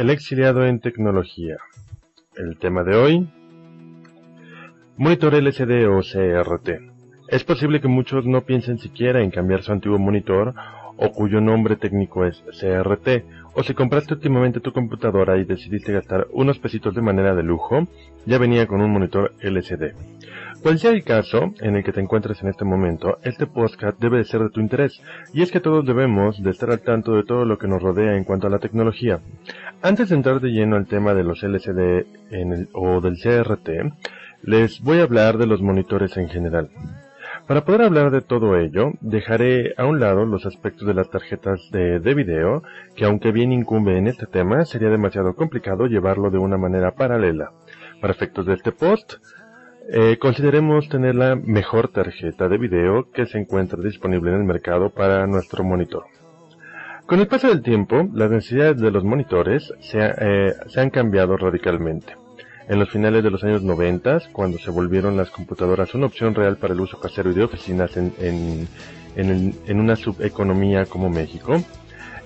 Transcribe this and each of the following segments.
El exiliado en tecnología. El tema de hoy, monitor LCD o CRT. Es posible que muchos no piensen siquiera en cambiar su antiguo monitor o cuyo nombre técnico es CRT, o si compraste últimamente tu computadora y decidiste gastar unos pesitos de manera de lujo, ya venía con un monitor LCD. Cual sea el caso en el que te encuentres en este momento, este podcast debe de ser de tu interés, y es que todos debemos de estar al tanto de todo lo que nos rodea en cuanto a la tecnología. Antes de entrar de lleno al tema de los LCD o del CRT, les voy a hablar de los monitores en general. Para poder hablar de todo ello, dejaré a un lado los aspectos de las tarjetas de, video, que aunque bien incumbe en este tema, sería demasiado complicado llevarlo de una manera paralela. Para efectos de este post, eh, consideremos tener la mejor tarjeta de video que se encuentra disponible en el mercado para nuestro monitor. Con el paso del tiempo, las necesidades de los monitores se, eh, han cambiado radicalmente. En los finales de los años 90, cuando se volvieron las computadoras una opción real para el uso casero y de oficinas en, una subeconomía como México,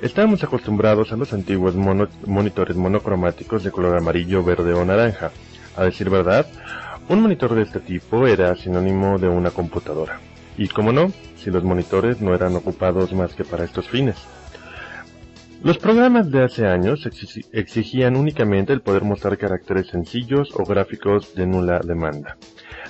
estábamos acostumbrados a los antiguos monitores monocromáticos de color amarillo, verde o naranja. A decir verdad, un monitor de este tipo era sinónimo de una computadora. Y como no, si los monitores no eran ocupados más que para estos fines. Los programas de hace años exigían únicamente el poder mostrar caracteres sencillos o gráficos de nula demanda.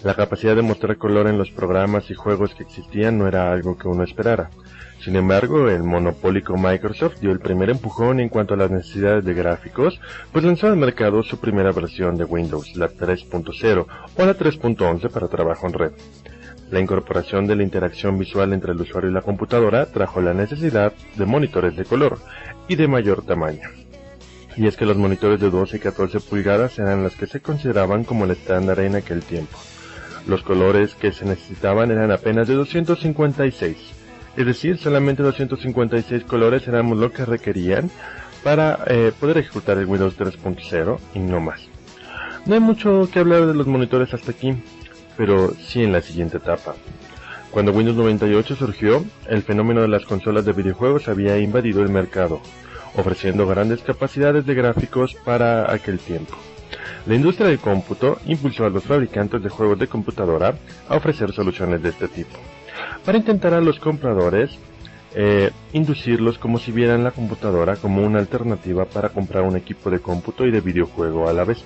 La capacidad de mostrar color en los programas y juegos que existían no era algo que uno esperara. Sin embargo, el monopólico Microsoft dio el primer empujón en cuanto a las necesidades de gráficos, pues lanzó al mercado su primera versión de Windows, la 3.0 o la 3.11 para trabajo en red. La incorporación de la interacción visual entre el usuario y la computadora trajo la necesidad de monitores de color y de mayor tamaño. Y es que los monitores de 12 y 14 pulgadas eran los que se consideraban como el estándar en aquel tiempo. Los colores que se necesitaban eran apenas de 256, es decir, solamente 256 colores eran lo que requerían para eh, poder ejecutar el Windows 3.0 y no más. No hay mucho que hablar de los monitores hasta aquí, pero sí en la siguiente etapa. Cuando Windows 98 surgió, el fenómeno de las consolas de videojuegos había invadido el mercado, ofreciendo grandes capacidades de gráficos para aquel tiempo. La industria del cómputo impulsó a los fabricantes de juegos de computadora a ofrecer soluciones de este tipo, para intentar a los compradores eh, inducirlos como si vieran la computadora como una alternativa para comprar un equipo de cómputo y de videojuego a la vez.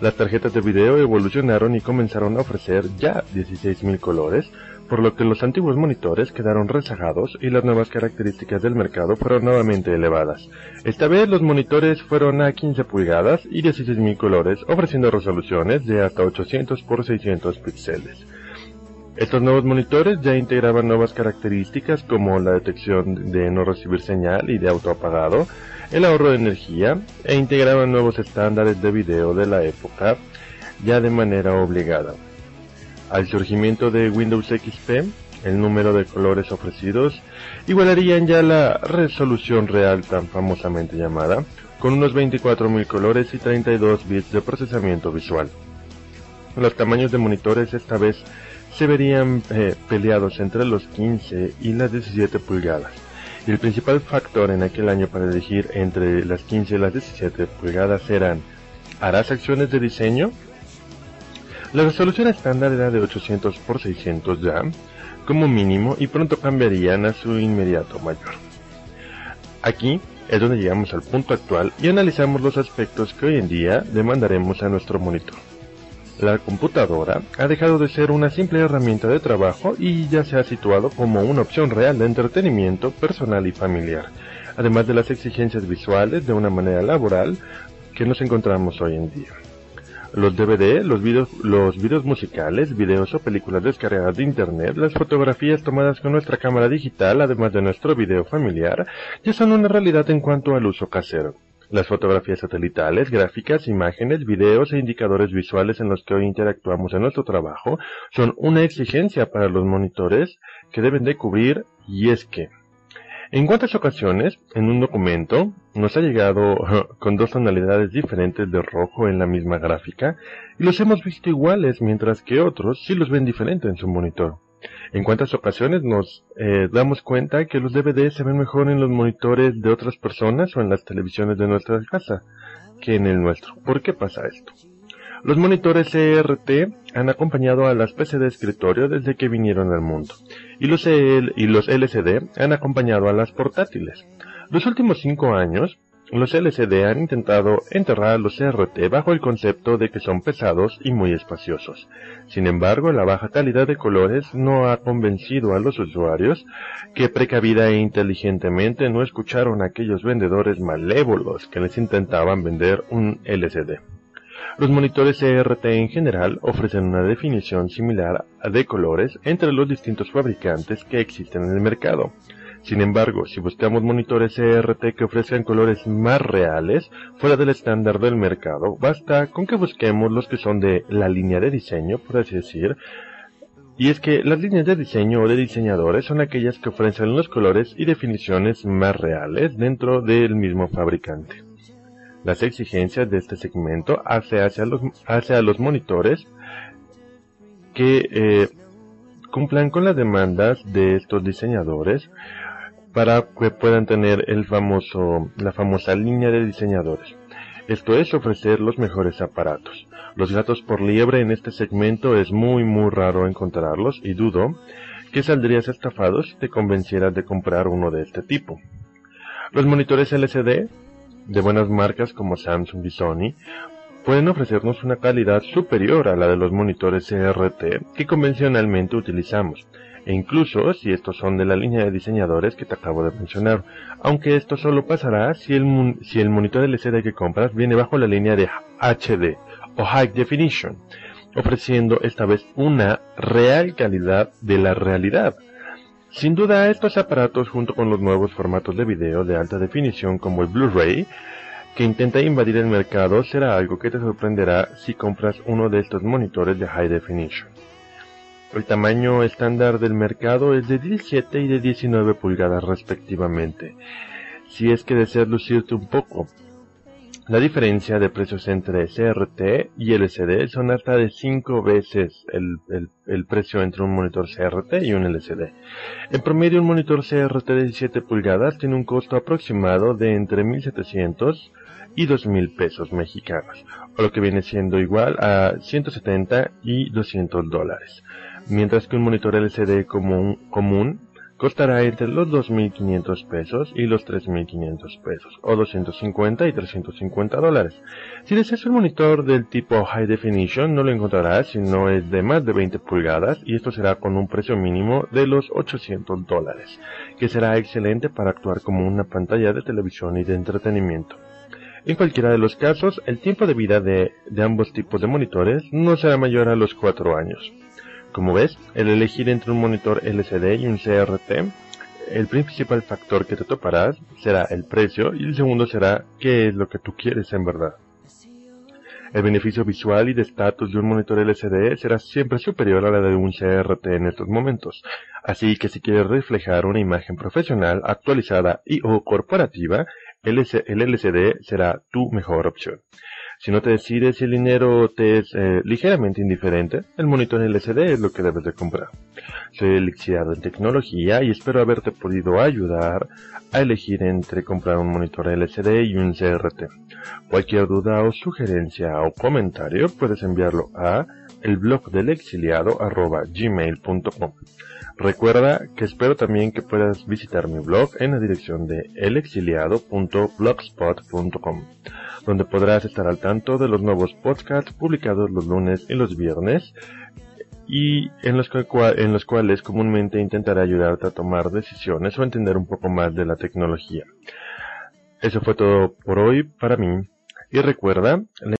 Las tarjetas de video evolucionaron y comenzaron a ofrecer ya 16.000 colores, por lo que los antiguos monitores quedaron rezagados y las nuevas características del mercado fueron nuevamente elevadas. Esta vez los monitores fueron a 15 pulgadas y 16.000 colores, ofreciendo resoluciones de hasta 800 x 600 píxeles. Estos nuevos monitores ya integraban nuevas características como la detección de no recibir señal y de autoapagado, el ahorro de energía e integraban nuevos estándares de video de la época ya de manera obligada. Al surgimiento de Windows XP, el número de colores ofrecidos igualarían ya la resolución real tan famosamente llamada, con unos 24.000 colores y 32 bits de procesamiento visual. Los tamaños de monitores esta vez se verían eh, peleados entre los 15 y las 17 pulgadas y el principal factor en aquel año para elegir entre las 15 y las 17 pulgadas eran ¿harás acciones de diseño? La resolución estándar era de 800 x 600 ya, como mínimo, y pronto cambiarían a su inmediato mayor. Aquí es donde llegamos al punto actual y analizamos los aspectos que hoy en día demandaremos a nuestro monitor. La computadora ha dejado de ser una simple herramienta de trabajo y ya se ha situado como una opción real de entretenimiento personal y familiar, además de las exigencias visuales de una manera laboral que nos encontramos hoy en día. Los DVD, los videos, los musicales, videos o películas descargadas de internet, las fotografías tomadas con nuestra cámara digital, además de nuestro video familiar, ya son una realidad en cuanto al uso casero. Las fotografías satelitales, gráficas, imágenes, videos e indicadores visuales en los que hoy interactuamos en nuestro trabajo son una exigencia para los monitores que deben de cubrir y es que en cuántas ocasiones en un documento nos ha llegado con dos tonalidades diferentes de rojo en la misma gráfica y los hemos visto iguales mientras que otros sí los ven diferentes en su monitor. En cuántas ocasiones nos eh, damos cuenta que los DVD se ven mejor en los monitores de otras personas o en las televisiones de nuestra casa que en el nuestro. ¿Por qué pasa esto? Los monitores CRT han acompañado a las PC de escritorio desde que vinieron al mundo, y los, y los LCD han acompañado a las portátiles. Los últimos cinco años, los LCD han intentado enterrar los CRT bajo el concepto de que son pesados y muy espaciosos. Sin embargo, la baja calidad de colores no ha convencido a los usuarios que precavida e inteligentemente no escucharon a aquellos vendedores malévolos que les intentaban vender un LCD. Los monitores CRT en general ofrecen una definición similar de colores entre los distintos fabricantes que existen en el mercado. Sin embargo, si buscamos monitores CRT que ofrezcan colores más reales, fuera del estándar del mercado, basta con que busquemos los que son de la línea de diseño, por así decir, y es que las líneas de diseño o de diseñadores son aquellas que ofrecen los colores y definiciones más reales dentro del mismo fabricante. Las exigencias de este segmento hace hacia los, hacia los monitores que eh, cumplan con las demandas de estos diseñadores para que puedan tener el famoso, la famosa línea de diseñadores. Esto es ofrecer los mejores aparatos. Los gatos por liebre en este segmento es muy muy raro encontrarlos y dudo que saldrías estafado si te convencieras de comprar uno de este tipo. Los monitores LCD de buenas marcas como Samsung y Sony pueden ofrecernos una calidad superior a la de los monitores CRT que convencionalmente utilizamos, e incluso si estos son de la línea de diseñadores que te acabo de mencionar, aunque esto solo pasará si el, si el monitor LCD que compras viene bajo la línea de HD o High Definition, ofreciendo esta vez una real calidad de la realidad, sin duda, estos aparatos junto con los nuevos formatos de video de alta definición como el Blu-ray, que intenta invadir el mercado, será algo que te sorprenderá si compras uno de estos monitores de High Definition. El tamaño estándar del mercado es de 17 y de 19 pulgadas respectivamente. Si es que deseas lucirte un poco, la diferencia de precios entre CRT y LCD son hasta de 5 veces el, precio entre un monitor CRT y un LCD. En promedio un monitor CRT de 17 pulgadas tiene un costo aproximado de entre 1700 y 2000 pesos mexicanos, o lo que viene siendo igual a 170 y 200 dólares. Mientras que un monitor LCD común, costará entre los 2.500 pesos y los 3.500 pesos, o 250 y 350 dólares. Si deseas un monitor del tipo High Definition, no lo encontrarás si no es de más de 20 pulgadas, y esto será con un precio mínimo de los 800 dólares, que será excelente para actuar como una pantalla de televisión y de entretenimiento. En cualquiera de los casos, el tiempo de vida de, de ambos tipos de monitores no será mayor a los 4 años. Como ves, el elegir entre un monitor LCD y un CRT, el principal factor que te toparás será el precio y el segundo será qué es lo que tú quieres en verdad. El beneficio visual y de estatus de un monitor LCD será siempre superior a la de un CRT en estos momentos, así que si quieres reflejar una imagen profesional, actualizada y o corporativa, el LCD será tu mejor opción. Si no te decides si el dinero te es eh, ligeramente indiferente, el monitor LCD es lo que debes de comprar. Soy elixiado en tecnología y espero haberte podido ayudar a elegir entre comprar un monitor LCD y un CRT. Cualquier duda o sugerencia o comentario puedes enviarlo a el blog del exiliado gmail.com. Recuerda que espero también que puedas visitar mi blog en la dirección de elexiliado.blogspot.com donde podrás estar al tanto de los nuevos podcasts publicados los lunes y los viernes y en los, en los cuales comúnmente intentaré ayudarte a tomar decisiones o entender un poco más de la tecnología. Eso fue todo por hoy para mí y recuerda,